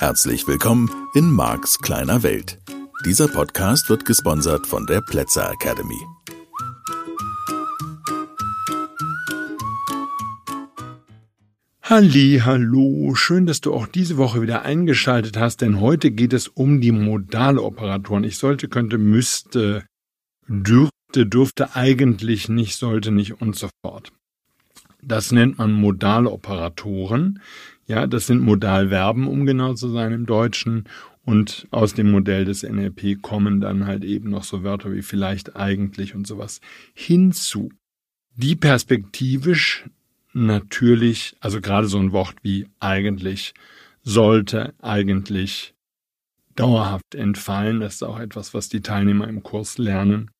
Herzlich willkommen in Marks kleiner Welt. Dieser Podcast wird gesponsert von der Plätzer Academy. Halli, hallo, schön, dass du auch diese Woche wieder eingeschaltet hast, denn heute geht es um die Modaloperatoren. Ich sollte, könnte, müsste, dürfte, dürfte eigentlich nicht, sollte nicht und so fort. Das nennt man Modaloperatoren. Ja, das sind Modalverben, um genau zu sein im Deutschen. Und aus dem Modell des NLP kommen dann halt eben noch so Wörter wie vielleicht, eigentlich und sowas hinzu. Die perspektivisch natürlich, also gerade so ein Wort wie eigentlich, sollte eigentlich dauerhaft entfallen. Das ist auch etwas, was die Teilnehmer im Kurs lernen.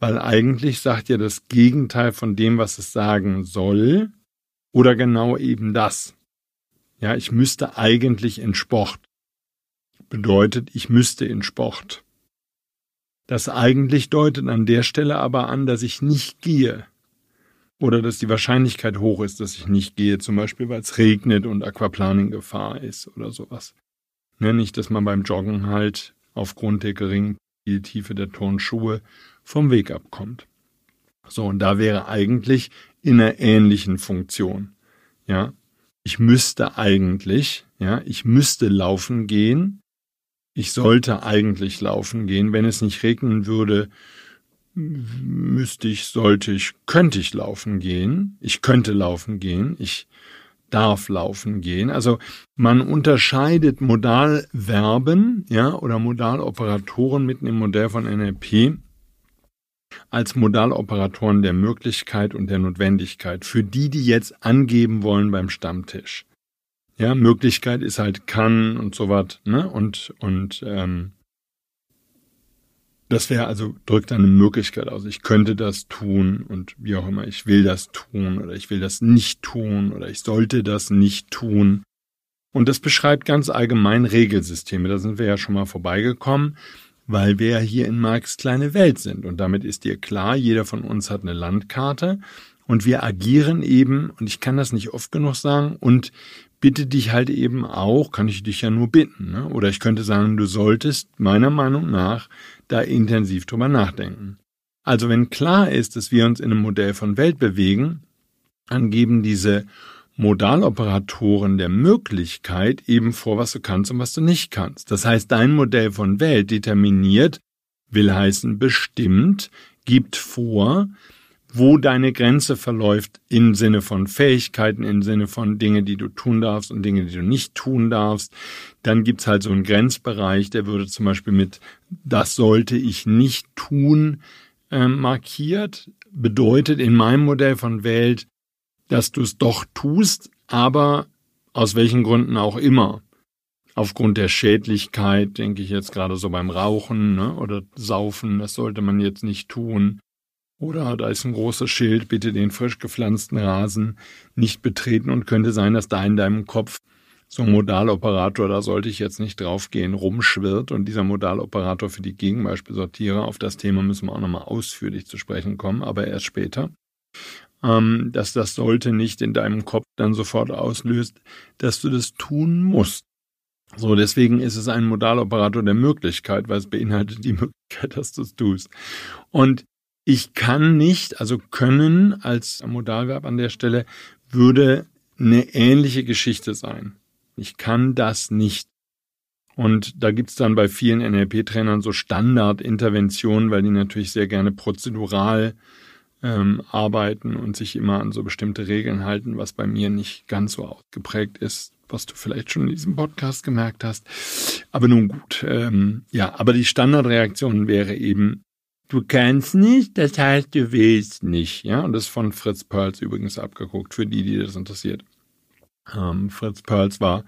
Weil eigentlich sagt ja das Gegenteil von dem, was es sagen soll, oder genau eben das. Ja, ich müsste eigentlich in Sport. Bedeutet, ich müsste in Sport. Das eigentlich deutet an der Stelle aber an, dass ich nicht gehe. Oder dass die Wahrscheinlichkeit hoch ist, dass ich nicht gehe, zum Beispiel weil es regnet und Aquaplaning Gefahr ist oder sowas. Ne, nicht, dass man beim Joggen halt aufgrund der geringen Tiefe der Turnschuhe vom Weg abkommt. So, und da wäre eigentlich in einer ähnlichen Funktion. Ja, ich müsste eigentlich, ja, ich müsste laufen gehen. Ich sollte eigentlich laufen gehen. Wenn es nicht regnen würde, müsste ich, sollte ich, könnte ich laufen gehen. Ich könnte laufen gehen. Ich darf laufen gehen. Also man unterscheidet Modalverben, ja, oder Modaloperatoren mitten im Modell von NLP als Modaloperatoren der Möglichkeit und der Notwendigkeit für die, die jetzt angeben wollen beim Stammtisch. Ja, Möglichkeit ist halt kann und so was, ne? Und, und ähm, das wäre also, drückt eine Möglichkeit aus. Ich könnte das tun und wie auch immer, ich will das tun oder ich will das nicht tun oder ich sollte das nicht tun. Und das beschreibt ganz allgemein Regelsysteme. Da sind wir ja schon mal vorbeigekommen weil wir ja hier in Marx kleine Welt sind. Und damit ist dir klar, jeder von uns hat eine Landkarte und wir agieren eben, und ich kann das nicht oft genug sagen, und bitte dich halt eben auch, kann ich dich ja nur bitten, ne? oder ich könnte sagen, du solltest meiner Meinung nach da intensiv drüber nachdenken. Also wenn klar ist, dass wir uns in einem Modell von Welt bewegen, dann geben diese Modaloperatoren der Möglichkeit eben vor, was du kannst und was du nicht kannst. Das heißt, dein Modell von Welt determiniert, will heißen bestimmt, gibt vor, wo deine Grenze verläuft im Sinne von Fähigkeiten, im Sinne von Dinge, die du tun darfst und Dinge, die du nicht tun darfst. Dann gibt's halt so einen Grenzbereich, der würde zum Beispiel mit das sollte ich nicht tun äh, markiert. Bedeutet in meinem Modell von Welt, dass du es doch tust, aber aus welchen Gründen auch immer. Aufgrund der Schädlichkeit, denke ich jetzt gerade so beim Rauchen ne, oder Saufen, das sollte man jetzt nicht tun. Oder da ist ein großes Schild, bitte den frisch gepflanzten Rasen nicht betreten und könnte sein, dass da in deinem Kopf so ein Modaloperator, da sollte ich jetzt nicht draufgehen, rumschwirrt und dieser Modaloperator für die Gegenbeispielsortiere, auf das Thema müssen wir auch nochmal ausführlich zu sprechen kommen, aber erst später ähm, dass das sollte nicht in deinem Kopf dann sofort auslöst, dass du das tun musst. So, deswegen ist es ein Modaloperator der Möglichkeit, weil es beinhaltet die Möglichkeit, dass du es tust. Und ich kann nicht, also können als Modalverb an der Stelle, würde eine ähnliche Geschichte sein. Ich kann das nicht. Und da gibt's dann bei vielen NLP-Trainern so Standardinterventionen, weil die natürlich sehr gerne prozedural ähm, arbeiten und sich immer an so bestimmte Regeln halten, was bei mir nicht ganz so ausgeprägt ist, was du vielleicht schon in diesem Podcast gemerkt hast. Aber nun gut, ähm, ja, aber die Standardreaktion wäre eben, du kannst nicht, das heißt, du willst nicht, ja, und das ist von Fritz Perls übrigens abgeguckt, für die, die das interessiert. Ähm, Fritz Perls war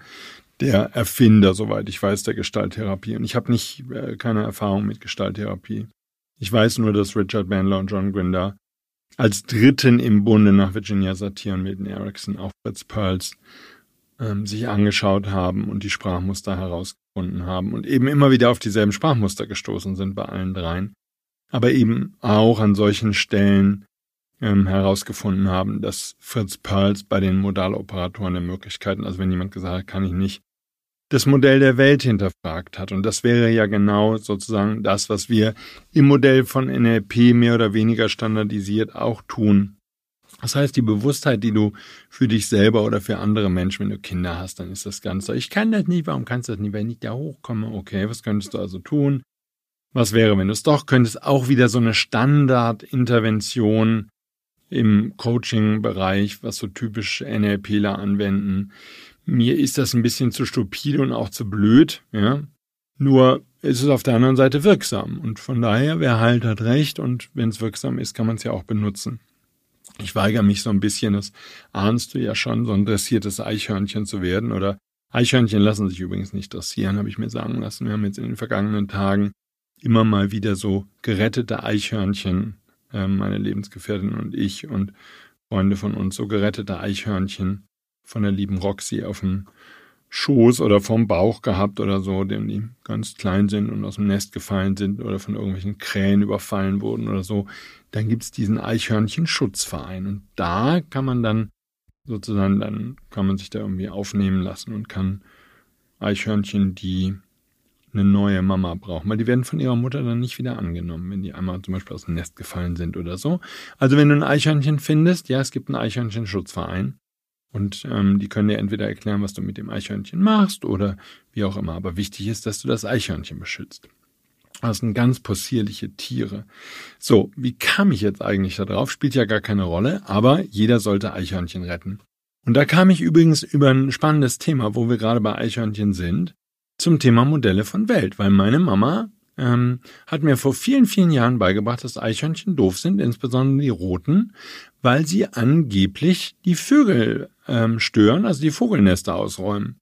der Erfinder, soweit ich weiß, der Gestalttherapie. Und ich habe nicht äh, keine Erfahrung mit Gestalttherapie. Ich weiß nur, dass Richard Bandler und John Grinder als Dritten im Bunde nach Virginia Satir und Milton Erickson auch Fritz Perls ähm, sich angeschaut haben und die Sprachmuster herausgefunden haben und eben immer wieder auf dieselben Sprachmuster gestoßen sind bei allen dreien, aber eben auch an solchen Stellen ähm, herausgefunden haben, dass Fritz Perls bei den Modaloperatoren der Möglichkeiten, also wenn jemand gesagt hat, kann ich nicht, das Modell der Welt hinterfragt hat. Und das wäre ja genau sozusagen das, was wir im Modell von NLP mehr oder weniger standardisiert auch tun. Das heißt, die Bewusstheit, die du für dich selber oder für andere Menschen, wenn du Kinder hast, dann ist das Ganze, ich kann das nicht, warum kannst du das nicht, wenn ich da hochkomme? Okay, was könntest du also tun? Was wäre, wenn du es doch könntest? Auch wieder so eine Standardintervention im Coaching-Bereich, was so typisch NLPler anwenden. Mir ist das ein bisschen zu stupide und auch zu blöd, ja. Nur ist es auf der anderen Seite wirksam. Und von daher, wer halt hat recht und wenn es wirksam ist, kann man es ja auch benutzen. Ich weigere mich so ein bisschen, das ahnst du ja schon, so ein dressiertes Eichhörnchen zu werden. Oder Eichhörnchen lassen sich übrigens nicht dressieren, habe ich mir sagen lassen. Wir haben jetzt in den vergangenen Tagen immer mal wieder so gerettete Eichhörnchen, äh, meine Lebensgefährtin und ich und Freunde von uns, so gerettete Eichhörnchen von der lieben Roxy auf dem Schoß oder vom Bauch gehabt oder so, dem die ganz klein sind und aus dem Nest gefallen sind oder von irgendwelchen Krähen überfallen wurden oder so, dann gibt's diesen Eichhörnchen-Schutzverein. Und da kann man dann sozusagen, dann kann man sich da irgendwie aufnehmen lassen und kann Eichhörnchen, die eine neue Mama brauchen, weil die werden von ihrer Mutter dann nicht wieder angenommen, wenn die einmal zum Beispiel aus dem Nest gefallen sind oder so. Also wenn du ein Eichhörnchen findest, ja, es gibt einen Eichhörnchen-Schutzverein und ähm, die können dir entweder erklären, was du mit dem Eichhörnchen machst oder wie auch immer. Aber wichtig ist, dass du das Eichhörnchen beschützt. Das sind ganz possierliche Tiere. So, wie kam ich jetzt eigentlich da drauf? Spielt ja gar keine Rolle, aber jeder sollte Eichhörnchen retten. Und da kam ich übrigens über ein spannendes Thema, wo wir gerade bei Eichhörnchen sind zum Thema Modelle von Welt, weil meine Mama ähm, hat mir vor vielen, vielen Jahren beigebracht, dass Eichhörnchen doof sind, insbesondere die roten, weil sie angeblich die Vögel ähm, stören, also die Vogelnester ausräumen.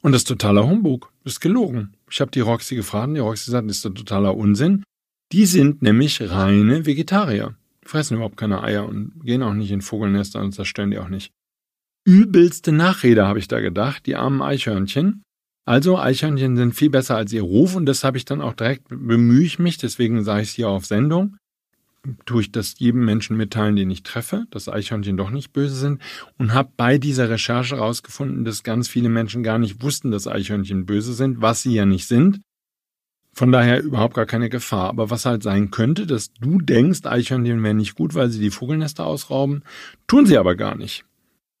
Und das ist totaler Humbug, das ist gelogen. Ich habe die Roxy gefragt und die Roxy sagt, das ist totaler Unsinn. Die sind nämlich reine Vegetarier. Die fressen überhaupt keine Eier und gehen auch nicht in Vogelnester und zerstören die auch nicht. Übelste Nachrede, habe ich da gedacht, die armen Eichhörnchen. Also Eichhörnchen sind viel besser als ihr Ruf und das habe ich dann auch direkt bemühe ich mich, deswegen sage ich es hier auf Sendung, tue ich das jedem Menschen mitteilen, den ich treffe, dass Eichhörnchen doch nicht böse sind und habe bei dieser Recherche herausgefunden, dass ganz viele Menschen gar nicht wussten, dass Eichhörnchen böse sind, was sie ja nicht sind. Von daher überhaupt gar keine Gefahr. Aber was halt sein könnte, dass du denkst, Eichhörnchen wären nicht gut, weil sie die Vogelnester ausrauben, tun sie aber gar nicht.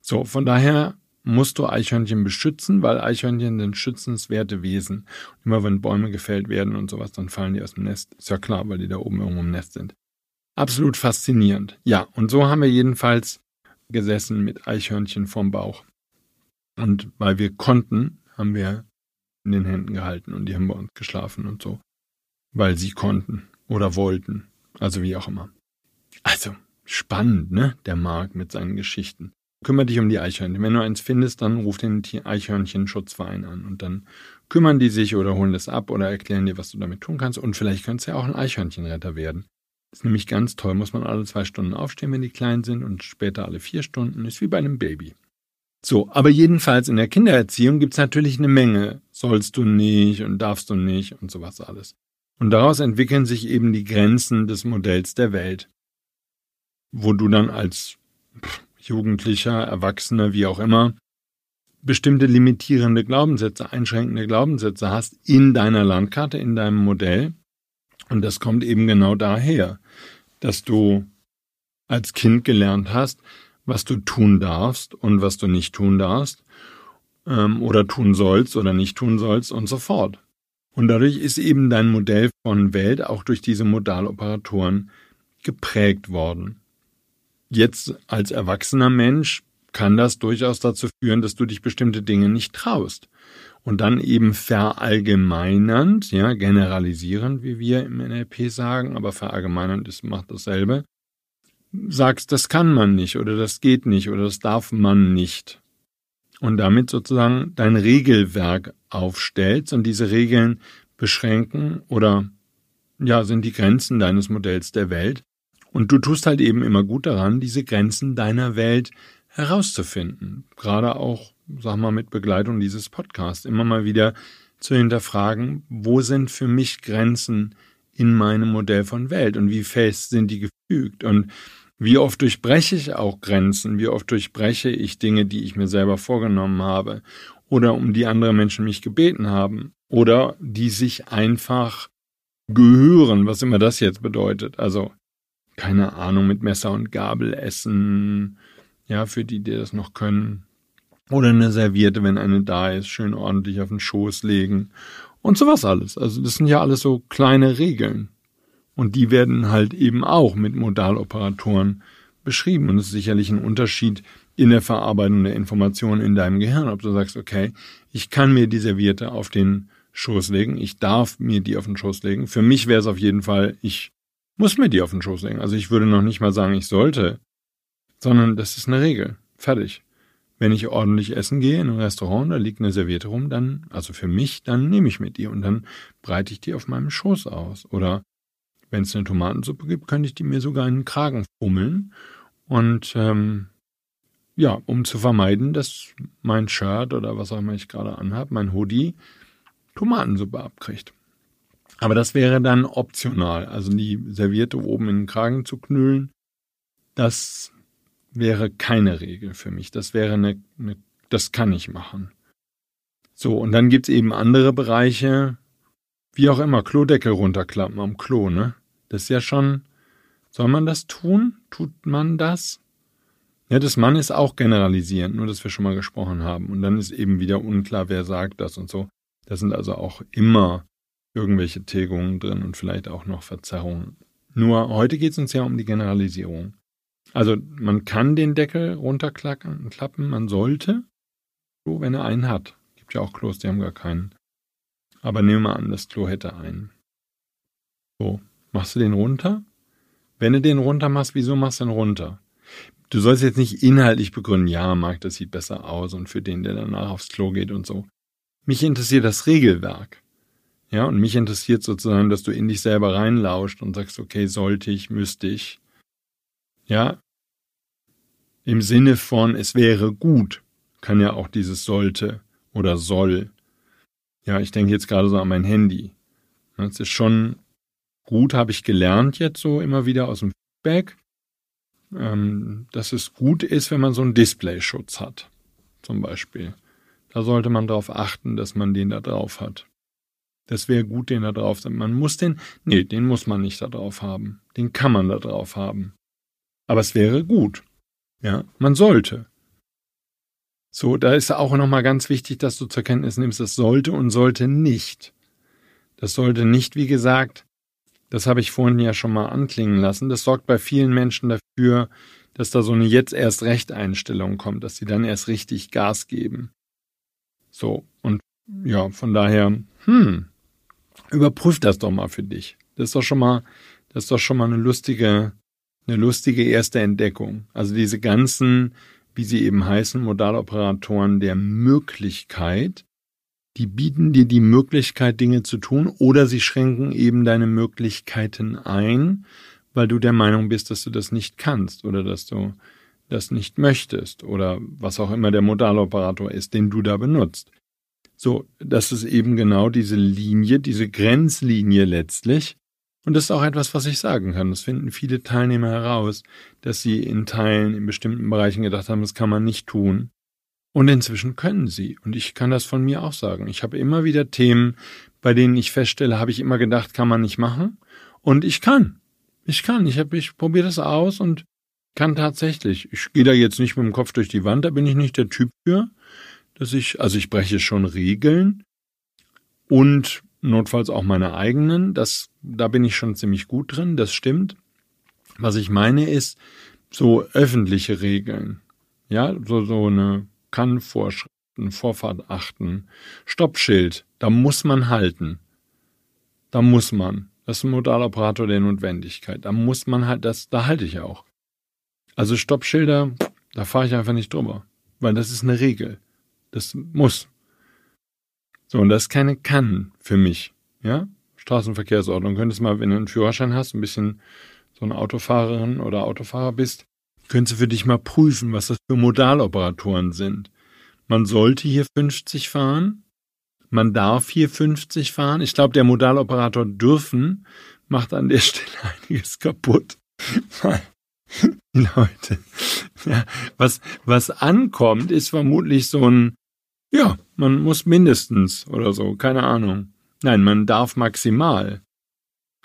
So, von daher musst du Eichhörnchen beschützen, weil Eichhörnchen sind schützenswerte Wesen. Immer wenn Bäume gefällt werden und sowas, dann fallen die aus dem Nest. Ist ja klar, weil die da oben irgendwo im Nest sind. Absolut faszinierend. Ja, und so haben wir jedenfalls gesessen mit Eichhörnchen vorm Bauch. Und weil wir konnten, haben wir in den Händen gehalten und die haben bei uns geschlafen und so. Weil sie konnten oder wollten. Also wie auch immer. Also, spannend, ne? Der Marc mit seinen Geschichten. Kümmer dich um die Eichhörnchen. Wenn du eins findest, dann ruf den Eichhörnchen-Schutzverein an und dann kümmern die sich oder holen das ab oder erklären dir, was du damit tun kannst. Und vielleicht könntest du ja auch ein Eichhörnchenretter werden. Ist nämlich ganz toll. Muss man alle zwei Stunden aufstehen, wenn die klein sind und später alle vier Stunden. Ist wie bei einem Baby. So, aber jedenfalls in der Kindererziehung gibt's natürlich eine Menge. Sollst du nicht und darfst du nicht und sowas alles. Und daraus entwickeln sich eben die Grenzen des Modells der Welt. Wo du dann als Jugendlicher, Erwachsener, wie auch immer, bestimmte limitierende Glaubenssätze, einschränkende Glaubenssätze hast in deiner Landkarte, in deinem Modell. Und das kommt eben genau daher, dass du als Kind gelernt hast, was du tun darfst und was du nicht tun darfst ähm, oder tun sollst oder nicht tun sollst und so fort. Und dadurch ist eben dein Modell von Welt auch durch diese Modaloperatoren geprägt worden. Jetzt als erwachsener Mensch kann das durchaus dazu führen, dass du dich bestimmte Dinge nicht traust. Und dann eben verallgemeinernd, ja, generalisierend, wie wir im NLP sagen, aber verallgemeinernd ist, macht dasselbe, sagst, das kann man nicht oder das geht nicht oder das darf man nicht. Und damit sozusagen dein Regelwerk aufstellst und diese Regeln beschränken oder ja, sind die Grenzen deines Modells der Welt und du tust halt eben immer gut daran, diese Grenzen deiner Welt herauszufinden. Gerade auch, sag mal, mit Begleitung dieses Podcasts. Immer mal wieder zu hinterfragen, wo sind für mich Grenzen in meinem Modell von Welt und wie fest sind die gefügt und wie oft durchbreche ich auch Grenzen, wie oft durchbreche ich Dinge, die ich mir selber vorgenommen habe oder um die andere Menschen mich gebeten haben oder die sich einfach gehören, was immer das jetzt bedeutet. Also keine Ahnung, mit Messer und Gabel essen, ja, für die, die das noch können. Oder eine Serviette, wenn eine da ist, schön ordentlich auf den Schoß legen und sowas alles. Also das sind ja alles so kleine Regeln. Und die werden halt eben auch mit Modaloperatoren beschrieben. Und es ist sicherlich ein Unterschied in der Verarbeitung der Informationen in deinem Gehirn, ob du sagst, okay, ich kann mir die Serviette auf den Schoß legen, ich darf mir die auf den Schoß legen. Für mich wäre es auf jeden Fall, ich muss mir die auf den Schoß legen. Also ich würde noch nicht mal sagen, ich sollte, sondern das ist eine Regel. Fertig. Wenn ich ordentlich essen gehe in ein Restaurant, da liegt eine Serviette rum, dann, also für mich, dann nehme ich mir die und dann breite ich die auf meinem Schoß aus. Oder wenn es eine Tomatensuppe gibt, könnte ich die mir sogar in den Kragen fummeln. Und ähm, ja, um zu vermeiden, dass mein Shirt oder was auch immer ich gerade anhabe, mein Hoodie, Tomatensuppe abkriegt. Aber das wäre dann optional. Also die Serviette oben in den Kragen zu knüllen, das wäre keine Regel für mich. Das wäre eine, eine das kann ich machen. So, und dann gibt's eben andere Bereiche, wie auch immer, Klodeckel runterklappen am Klo, ne? Das ist ja schon, soll man das tun? Tut man das? Ja, das Mann ist auch generalisierend, nur dass wir schon mal gesprochen haben. Und dann ist eben wieder unklar, wer sagt das und so. Da sind also auch immer irgendwelche Tilgungen drin und vielleicht auch noch Verzerrungen. Nur heute geht es uns ja um die Generalisierung. Also man kann den Deckel runterklappen, man sollte, so wenn er einen hat. Gibt ja auch Klos, die haben gar keinen. Aber nehmen wir an, das Klo hätte einen. So, machst du den runter? Wenn du den runter machst, wieso machst du den runter? Du sollst jetzt nicht inhaltlich begründen, ja, Marc, das sieht besser aus und für den, der danach aufs Klo geht und so. Mich interessiert das Regelwerk. Ja, und mich interessiert sozusagen, dass du in dich selber reinlauscht und sagst, okay, sollte ich, müsste ich. Ja, im Sinne von, es wäre gut, kann ja auch dieses sollte oder soll. Ja, ich denke jetzt gerade so an mein Handy. Das ist schon gut, habe ich gelernt jetzt so immer wieder aus dem Feedback, ähm, dass es gut ist, wenn man so einen Displayschutz hat, zum Beispiel. Da sollte man darauf achten, dass man den da drauf hat. Das wäre gut, den da drauf zu haben. Man muss den, nee, den muss man nicht da drauf haben. Den kann man da drauf haben. Aber es wäre gut. Ja, man sollte. So, da ist auch nochmal ganz wichtig, dass du zur Kenntnis nimmst, das sollte und sollte nicht. Das sollte nicht, wie gesagt, das habe ich vorhin ja schon mal anklingen lassen. Das sorgt bei vielen Menschen dafür, dass da so eine jetzt erst Recht Einstellung kommt, dass sie dann erst richtig Gas geben. So, und ja, von daher, hm, überprüf das doch mal für dich. Das ist doch schon mal, das ist doch schon mal eine lustige, eine lustige erste Entdeckung. Also diese ganzen, wie sie eben heißen, Modaloperatoren der Möglichkeit, die bieten dir die Möglichkeit, Dinge zu tun, oder sie schränken eben deine Möglichkeiten ein, weil du der Meinung bist, dass du das nicht kannst oder dass du das nicht möchtest oder was auch immer der Modaloperator ist, den du da benutzt. So, das ist eben genau diese Linie, diese Grenzlinie letztlich. Und das ist auch etwas, was ich sagen kann. Das finden viele Teilnehmer heraus, dass sie in Teilen, in bestimmten Bereichen gedacht haben, das kann man nicht tun. Und inzwischen können sie. Und ich kann das von mir auch sagen. Ich habe immer wieder Themen, bei denen ich feststelle, habe ich immer gedacht, kann man nicht machen. Und ich kann. Ich kann. Ich habe, ich probiere das aus und kann tatsächlich. Ich gehe da jetzt nicht mit dem Kopf durch die Wand, da bin ich nicht der Typ für, dass ich, also ich breche schon Regeln und notfalls auch meine eigenen. Das, da bin ich schon ziemlich gut drin, das stimmt. Was ich meine ist, so öffentliche Regeln. Ja, so, so eine Kannvorschriften, Vorfahrt achten, Stoppschild, da muss man halten. Da muss man. Das ist ein Modaloperator der Notwendigkeit. Da muss man halt, das, da halte ich auch. Also Stoppschilder, da fahre ich einfach nicht drüber, weil das ist eine Regel. Das muss. So, und das ist keine Kann für mich. Ja? Straßenverkehrsordnung. Könntest mal, wenn du einen Führerschein hast, ein bisschen so eine Autofahrerin oder Autofahrer bist, könntest du für dich mal prüfen, was das für Modaloperatoren sind. Man sollte hier 50 fahren. Man darf hier 50 fahren. Ich glaube, der Modaloperator dürfen macht an der Stelle einiges kaputt. Leute. Ja, was, was ankommt, ist vermutlich so ein, Ja, man muss mindestens oder so, keine Ahnung. Nein, man darf maximal.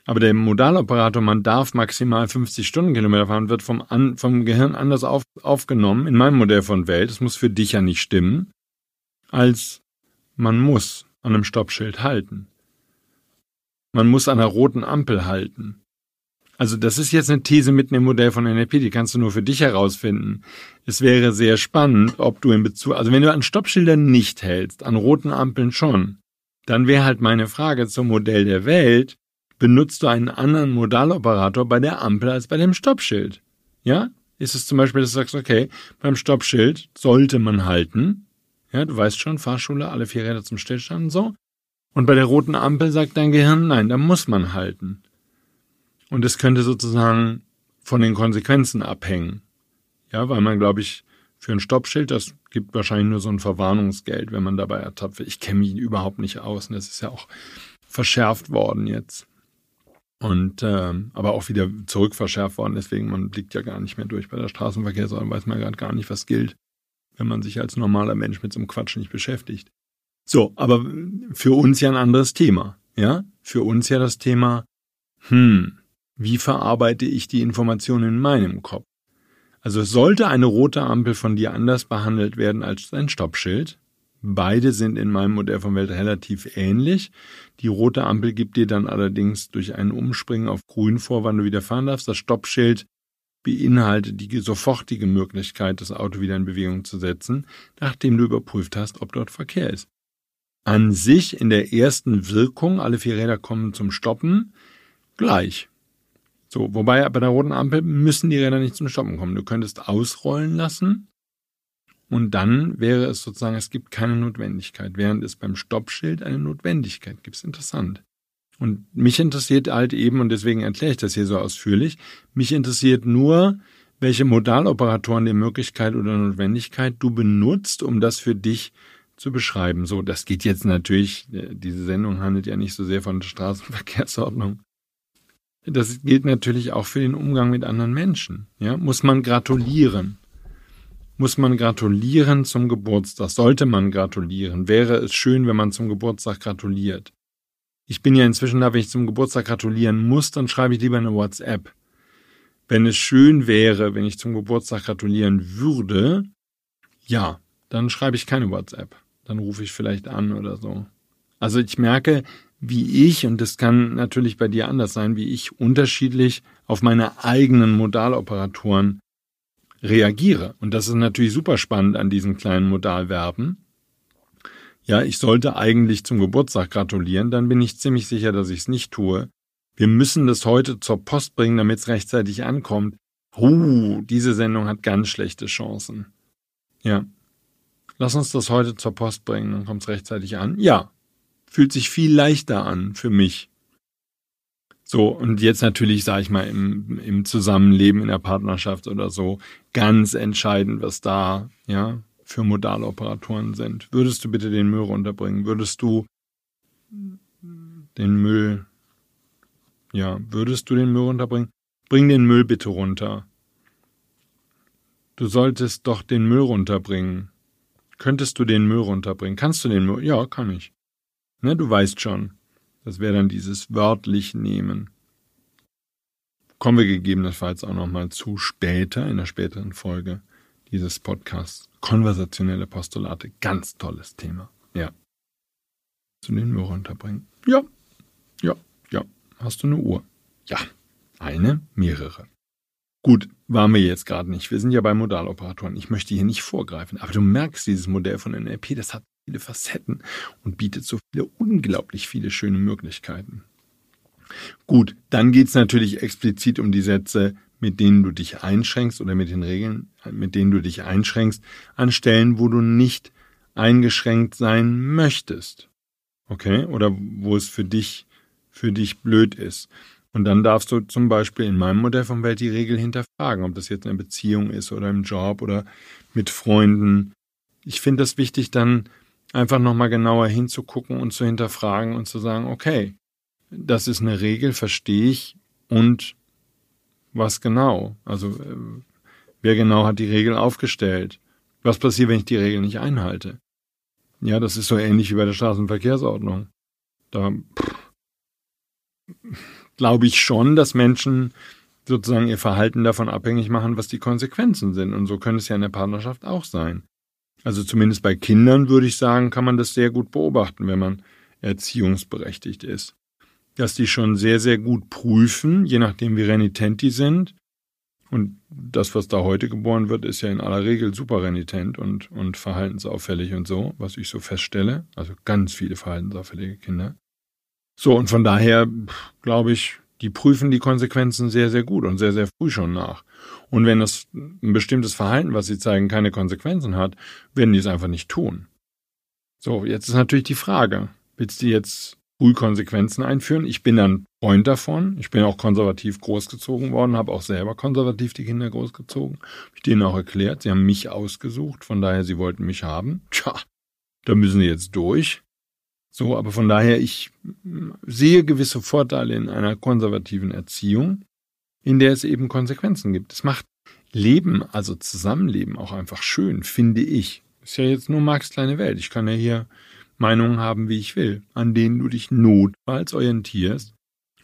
Aber der Modaloperator, man darf maximal 50 Stundenkilometer fahren, wird vom, An vom Gehirn anders auf aufgenommen, in meinem Modell von Welt, das muss für dich ja nicht stimmen, als man muss an einem Stoppschild halten. Man muss an einer roten Ampel halten. Also das ist jetzt eine These mitten im Modell von NLP, die kannst du nur für dich herausfinden. Es wäre sehr spannend, ob du in Bezug, also wenn du an Stoppschildern nicht hältst, an roten Ampeln schon, dann wäre halt meine Frage zum Modell der Welt, benutzt du einen anderen Modaloperator bei der Ampel als bei dem Stoppschild? Ja? Ist es zum Beispiel, dass du sagst, okay, beim Stoppschild sollte man halten. Ja, du weißt schon, Fahrschule, alle vier Räder zum Stillstand und so. Und bei der roten Ampel sagt dein Gehirn, nein, da muss man halten. Und es könnte sozusagen von den Konsequenzen abhängen. Ja, weil man, glaube ich, für ein Stoppschild, das gibt wahrscheinlich nur so ein Verwarnungsgeld, wenn man dabei ertappt wird. Ich kenne mich überhaupt nicht aus. Und das ist ja auch verschärft worden jetzt. Und ähm, aber auch wieder zurückverschärft worden, deswegen man blickt ja gar nicht mehr durch bei der Straßenverkehr, sondern weiß man gerade gar nicht, was gilt, wenn man sich als normaler Mensch mit so einem Quatsch nicht beschäftigt. So, aber für uns ja ein anderes Thema, ja? Für uns ja das Thema, hm, wie verarbeite ich die Informationen in meinem Kopf? Also sollte eine rote Ampel von dir anders behandelt werden als ein Stoppschild, Beide sind in meinem Modell von Welt relativ ähnlich. Die rote Ampel gibt dir dann allerdings durch ein Umspringen auf grün vor, wann du wieder fahren darfst. Das Stoppschild beinhaltet die sofortige Möglichkeit, das Auto wieder in Bewegung zu setzen, nachdem du überprüft hast, ob dort Verkehr ist. An sich in der ersten Wirkung, alle vier Räder kommen zum Stoppen, gleich. So, wobei bei der roten Ampel müssen die Räder nicht zum Stoppen kommen. Du könntest ausrollen lassen und dann wäre es sozusagen, es gibt keine Notwendigkeit, während es beim Stoppschild eine Notwendigkeit gibt. Interessant. Und mich interessiert halt eben, und deswegen erkläre ich das hier so ausführlich, mich interessiert nur, welche Modaloperatoren der Möglichkeit oder Notwendigkeit du benutzt, um das für dich zu beschreiben. So, das geht jetzt natürlich, äh, diese Sendung handelt ja nicht so sehr von der Straßenverkehrsordnung. Das gilt natürlich auch für den Umgang mit anderen Menschen. Ja, muss man gratulieren muss man gratulieren zum Geburtstag, sollte man gratulieren, wäre es schön, wenn man zum Geburtstag gratuliert. Ich bin ja inzwischen da, wenn ich zum Geburtstag gratulieren muss, dann schreibe ich lieber eine WhatsApp. Wenn es schön wäre, wenn ich zum Geburtstag gratulieren würde, ja, dann schreibe ich keine WhatsApp. Dann rufe ich vielleicht an oder so. Also ich merke, wie ich, und das kann natürlich bei dir anders sein, wie ich unterschiedlich auf meine eigenen Modaloperatoren reagiere. Und das ist natürlich super spannend an diesen kleinen Modalverben. Ja, ich sollte eigentlich zum Geburtstag gratulieren, dann bin ich ziemlich sicher, dass ich es nicht tue. Wir müssen das heute zur Post bringen, damit es rechtzeitig ankommt. Uh, diese Sendung hat ganz schlechte Chancen. Ja. Lass uns das heute zur Post bringen, dann kommt es rechtzeitig an. Ja. Fühlt sich viel leichter an für mich. So, und jetzt natürlich, sage ich mal, im, im Zusammenleben, in der Partnerschaft oder so, ganz entscheidend, was da, ja, für Modaloperatoren sind. Würdest du bitte den Müll runterbringen? Würdest du den Müll, ja, würdest du den Müll runterbringen? Bring den Müll bitte runter. Du solltest doch den Müll runterbringen. Könntest du den Müll runterbringen? Kannst du den Müll? Ja, kann ich. Ne, du weißt schon. Das wäre dann dieses wörtlich nehmen. Kommen wir gegebenenfalls auch nochmal zu später, in einer späteren Folge dieses Podcasts. Konversationelle Postulate, ganz tolles Thema. Ja. Zu den Müll runterbringen? Ja. Ja. Ja. Hast du eine Uhr? Ja. Eine, mehrere. Gut, waren wir jetzt gerade nicht. Wir sind ja bei Modaloperatoren. Ich möchte hier nicht vorgreifen, aber du merkst, dieses Modell von NLP, das hat viele Facetten und bietet so viele, unglaublich viele schöne Möglichkeiten. Gut, dann geht es natürlich explizit um die Sätze, mit denen du dich einschränkst oder mit den Regeln, mit denen du dich einschränkst, an Stellen, wo du nicht eingeschränkt sein möchtest. Okay? Oder wo es für dich, für dich blöd ist. Und dann darfst du zum Beispiel in meinem Modell von Welt die Regel hinterfragen, ob das jetzt eine Beziehung ist oder im Job oder mit Freunden. Ich finde das wichtig, dann einfach nochmal genauer hinzugucken und zu hinterfragen und zu sagen, okay, das ist eine Regel, verstehe ich und was genau? Also äh, wer genau hat die Regel aufgestellt? Was passiert, wenn ich die Regel nicht einhalte? Ja, das ist so ähnlich wie bei der Straßenverkehrsordnung. Da glaube ich schon, dass Menschen sozusagen ihr Verhalten davon abhängig machen, was die Konsequenzen sind. Und so könnte es ja in der Partnerschaft auch sein. Also zumindest bei Kindern würde ich sagen, kann man das sehr gut beobachten, wenn man erziehungsberechtigt ist. Dass die schon sehr, sehr gut prüfen, je nachdem wie renitent die sind. Und das, was da heute geboren wird, ist ja in aller Regel super renitent und, und verhaltensauffällig und so, was ich so feststelle. Also ganz viele verhaltensauffällige Kinder. So, und von daher glaube ich, die prüfen die Konsequenzen sehr, sehr gut und sehr, sehr früh schon nach. Und wenn das ein bestimmtes Verhalten, was sie zeigen, keine Konsequenzen hat, werden die es einfach nicht tun. So, jetzt ist natürlich die Frage, willst du jetzt früh Konsequenzen einführen? Ich bin dann Freund davon. Ich bin auch konservativ großgezogen worden, habe auch selber konservativ die Kinder großgezogen. Habe ich denen auch erklärt, sie haben mich ausgesucht, von daher sie wollten mich haben. Tja, da müssen sie jetzt durch. So, aber von daher, ich sehe gewisse Vorteile in einer konservativen Erziehung, in der es eben Konsequenzen gibt. Es macht Leben, also Zusammenleben auch einfach schön, finde ich. Ist ja jetzt nur Marx kleine Welt. Ich kann ja hier Meinungen haben, wie ich will, an denen du dich notfalls orientierst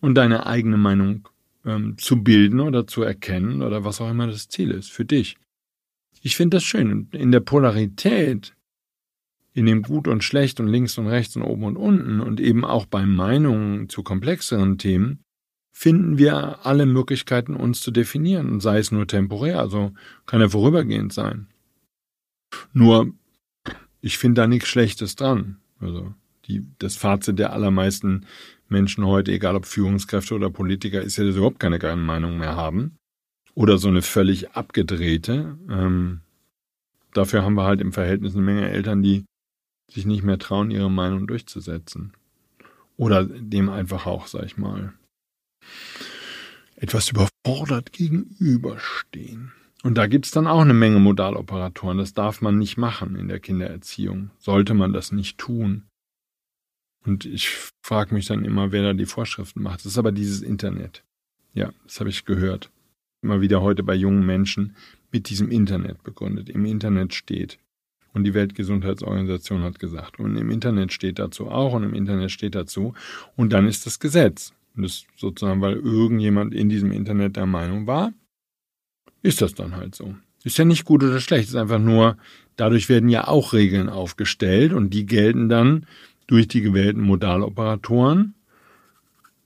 und deine eigene Meinung ähm, zu bilden oder zu erkennen oder was auch immer das Ziel ist für dich. Ich finde das schön. Und in der Polarität in dem Gut und Schlecht und links und rechts und oben und unten und eben auch bei Meinungen zu komplexeren Themen, finden wir alle Möglichkeiten, uns zu definieren, und sei es nur temporär, also kann er vorübergehend sein. Nur, ich finde da nichts Schlechtes dran. Also, die, das Fazit der allermeisten Menschen heute, egal ob Führungskräfte oder Politiker, ist ja, dass sie überhaupt keine geile Meinung mehr haben. Oder so eine völlig abgedrehte. Ähm, dafür haben wir halt im Verhältnis eine Menge Eltern, die sich nicht mehr trauen, ihre Meinung durchzusetzen. Oder dem einfach auch, sag ich mal, etwas überfordert gegenüberstehen. Und da gibt's dann auch eine Menge Modaloperatoren. Das darf man nicht machen in der Kindererziehung. Sollte man das nicht tun. Und ich frage mich dann immer, wer da die Vorschriften macht. Das ist aber dieses Internet. Ja, das habe ich gehört. Immer wieder heute bei jungen Menschen mit diesem Internet begründet. Im Internet steht. Und die Weltgesundheitsorganisation hat gesagt. Und im Internet steht dazu auch und im Internet steht dazu. Und dann ist das Gesetz. Und das sozusagen, weil irgendjemand in diesem Internet der Meinung war, ist das dann halt so. Ist ja nicht gut oder schlecht, ist einfach nur, dadurch werden ja auch Regeln aufgestellt und die gelten dann durch die gewählten Modaloperatoren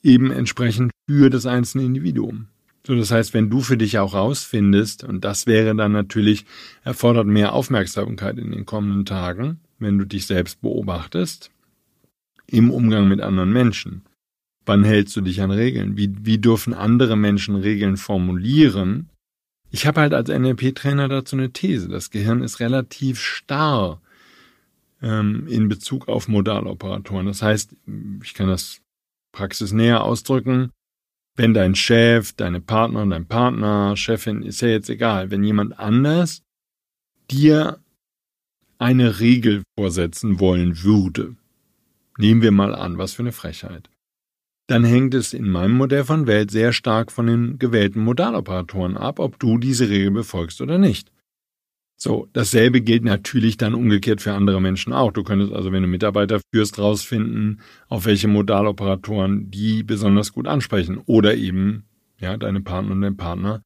eben entsprechend für das einzelne Individuum. So, das heißt, wenn du für dich auch rausfindest, und das wäre dann natürlich, erfordert mehr Aufmerksamkeit in den kommenden Tagen, wenn du dich selbst beobachtest, im Umgang mit anderen Menschen. Wann hältst du dich an Regeln? Wie, wie dürfen andere Menschen Regeln formulieren? Ich habe halt als NLP-Trainer dazu eine These. Das Gehirn ist relativ starr ähm, in Bezug auf Modaloperatoren. Das heißt, ich kann das praxisnäher ausdrücken, wenn dein Chef, deine Partner, dein Partner, Chefin, ist ja jetzt egal, wenn jemand anders dir eine Regel vorsetzen wollen würde, nehmen wir mal an, was für eine Frechheit, dann hängt es in meinem Modell von Welt sehr stark von den gewählten Modaloperatoren ab, ob du diese Regel befolgst oder nicht. So, dasselbe gilt natürlich dann umgekehrt für andere Menschen auch. Du könntest also, wenn du Mitarbeiter führst, rausfinden, auf welche Modaloperatoren die besonders gut ansprechen. Oder eben, ja, deine Partner und dein Partner.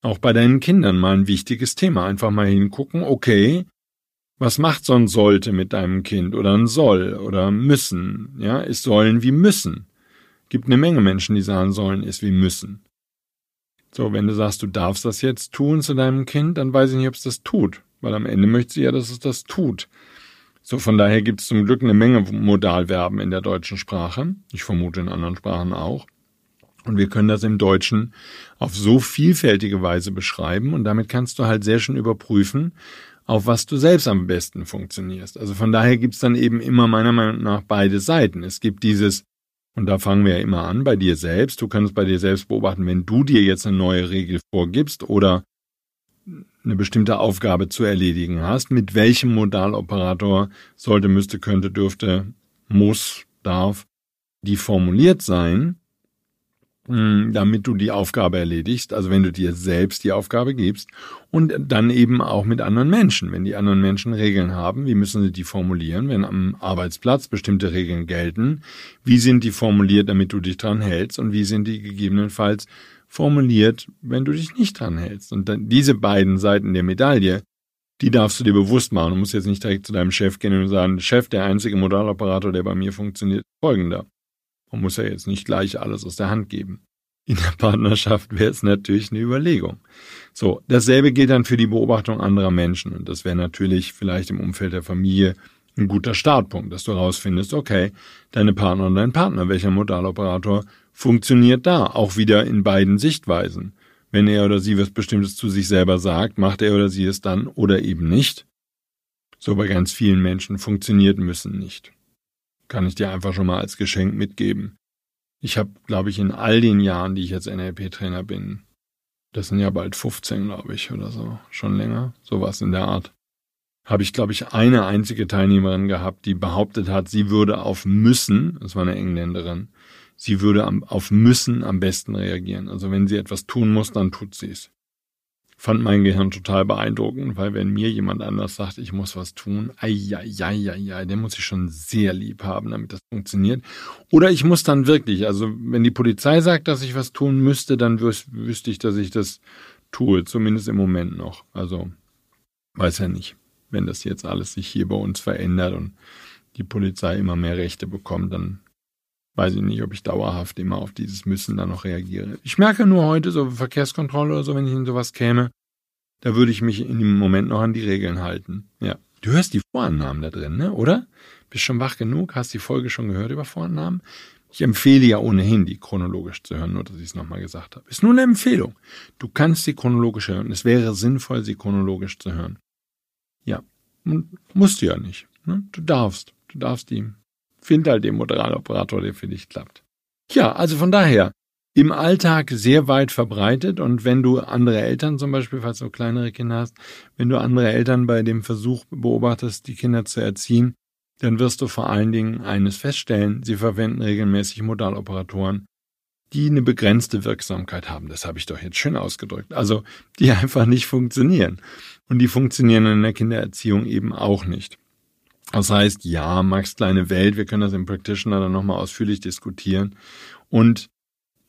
Auch bei deinen Kindern mal ein wichtiges Thema. Einfach mal hingucken, okay, was macht so ein sollte mit deinem Kind oder ein soll oder müssen? Ja, ist sollen wie müssen. Gibt eine Menge Menschen, die sagen sollen ist wie müssen. So, wenn du sagst, du darfst das jetzt tun zu deinem Kind, dann weiß ich nicht, ob es das tut. Weil am Ende möchte sie ja, dass es das tut. So, von daher gibt es zum Glück eine Menge Modalverben in der deutschen Sprache. Ich vermute in anderen Sprachen auch. Und wir können das im Deutschen auf so vielfältige Weise beschreiben und damit kannst du halt sehr schön überprüfen, auf was du selbst am besten funktionierst. Also von daher gibt's dann eben immer meiner Meinung nach beide Seiten. Es gibt dieses und da fangen wir ja immer an bei dir selbst. Du kannst bei dir selbst beobachten, wenn du dir jetzt eine neue Regel vorgibst oder eine bestimmte Aufgabe zu erledigen hast, mit welchem Modaloperator sollte, müsste, könnte, dürfte, muss, darf, die formuliert sein. Hm, damit du die Aufgabe erledigst, also wenn du dir selbst die Aufgabe gibst und dann eben auch mit anderen Menschen. Wenn die anderen Menschen Regeln haben, wie müssen sie die formulieren? Wenn am Arbeitsplatz bestimmte Regeln gelten, wie sind die formuliert, damit du dich dran hältst und wie sind die gegebenenfalls formuliert, wenn du dich nicht dran hältst? Und dann diese beiden Seiten der Medaille, die darfst du dir bewusst machen. Du musst jetzt nicht direkt zu deinem Chef gehen und sagen, Chef, der einzige Modaloperator, der bei mir funktioniert, folgender. Man muss ja jetzt nicht gleich alles aus der Hand geben. In der Partnerschaft wäre es natürlich eine Überlegung. So, dasselbe gilt dann für die Beobachtung anderer Menschen. Und das wäre natürlich vielleicht im Umfeld der Familie ein guter Startpunkt, dass du herausfindest, okay, deine Partner und dein Partner, welcher Modaloperator funktioniert da, auch wieder in beiden Sichtweisen. Wenn er oder sie was Bestimmtes zu sich selber sagt, macht er oder sie es dann oder eben nicht. So bei ganz vielen Menschen funktioniert müssen nicht kann ich dir einfach schon mal als Geschenk mitgeben. Ich habe, glaube ich, in all den Jahren, die ich jetzt NLP-Trainer bin, das sind ja bald 15, glaube ich, oder so, schon länger, sowas in der Art, habe ich, glaube ich, eine einzige Teilnehmerin gehabt, die behauptet hat, sie würde auf müssen, das war eine Engländerin, sie würde auf müssen am besten reagieren. Also wenn sie etwas tun muss, dann tut sie es fand mein Gehirn total beeindruckend, weil wenn mir jemand anders sagt, ich muss was tun, ja, der muss ich schon sehr lieb haben, damit das funktioniert. Oder ich muss dann wirklich, also wenn die Polizei sagt, dass ich was tun müsste, dann wüs wüsste ich, dass ich das tue, zumindest im Moment noch. Also weiß ja nicht, wenn das jetzt alles sich hier bei uns verändert und die Polizei immer mehr Rechte bekommt, dann weiß ich nicht, ob ich dauerhaft immer auf dieses Müssen dann noch reagiere. Ich merke nur heute, so Verkehrskontrolle oder so, wenn ich in sowas käme, da würde ich mich in dem Moment noch an die Regeln halten. Ja. Du hörst die Vorannahmen da drin, ne? Oder? Bist schon wach genug? Hast die Folge schon gehört über Vorannahmen? Ich empfehle ja ohnehin, die chronologisch zu hören, nur dass ich es nochmal gesagt habe. Ist nur eine Empfehlung. Du kannst sie chronologisch hören. Es wäre sinnvoll, sie chronologisch zu hören. Ja. musst du ja nicht. Ne? Du darfst. Du darfst die Find halt den Moderator, der für dich klappt. Ja, also von daher, im Alltag sehr weit verbreitet und wenn du andere Eltern zum Beispiel, falls du kleinere Kinder hast, wenn du andere Eltern bei dem Versuch beobachtest, die Kinder zu erziehen, dann wirst du vor allen Dingen eines feststellen, sie verwenden regelmäßig Modaloperatoren, die eine begrenzte Wirksamkeit haben. Das habe ich doch jetzt schön ausgedrückt. Also die einfach nicht funktionieren. Und die funktionieren in der Kindererziehung eben auch nicht. Das heißt, ja, Max kleine Welt, wir können das im Practitioner dann nochmal ausführlich diskutieren. Und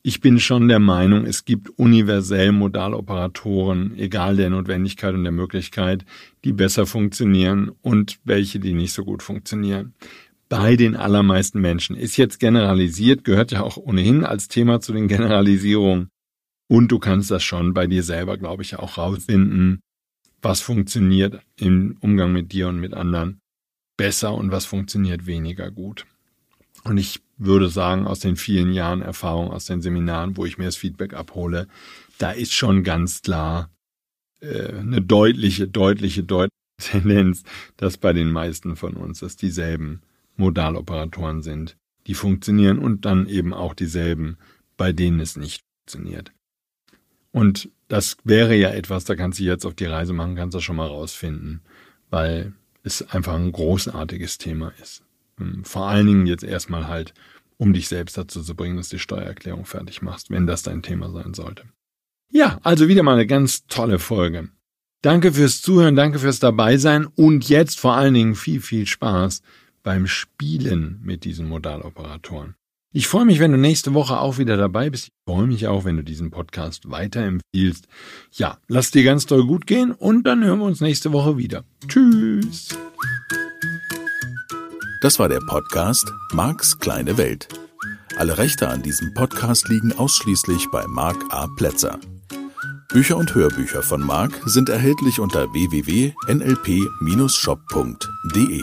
ich bin schon der Meinung, es gibt universell Modaloperatoren, egal der Notwendigkeit und der Möglichkeit, die besser funktionieren und welche, die nicht so gut funktionieren. Bei den allermeisten Menschen ist jetzt generalisiert, gehört ja auch ohnehin als Thema zu den Generalisierungen. Und du kannst das schon bei dir selber, glaube ich, auch rausfinden, was funktioniert im Umgang mit dir und mit anderen besser und was funktioniert weniger gut. Und ich würde sagen, aus den vielen Jahren Erfahrung aus den Seminaren, wo ich mir das Feedback abhole, da ist schon ganz klar äh, eine deutliche, deutliche, deutliche Tendenz, dass bei den meisten von uns das dieselben Modaloperatoren sind, die funktionieren und dann eben auch dieselben, bei denen es nicht funktioniert. Und das wäre ja etwas, da kannst du jetzt auf die Reise machen, kannst du schon mal rausfinden, weil es einfach ein großartiges Thema ist. Ähm, vor allen Dingen jetzt erstmal halt, um dich selbst dazu zu bringen, dass du die Steuererklärung fertig machst, wenn das dein Thema sein sollte. Ja, also wieder mal eine ganz tolle Folge. Danke fürs Zuhören, danke fürs Dabeisein und jetzt vor allen Dingen viel, viel Spaß beim Spielen mit diesen Modaloperatoren. Ich freue mich, wenn du nächste Woche auch wieder dabei bist. Ich freue mich auch, wenn du diesen Podcast weiterempfiehlst. Ja, lass dir ganz toll gut gehen und dann hören wir uns nächste Woche wieder. Tschüss. Das war der Podcast Marks kleine Welt. Alle Rechte an diesem Podcast liegen ausschließlich bei Mark A. Plätzer. Bücher und Hörbücher von Mark sind erhältlich unter www.nlp-shop.de.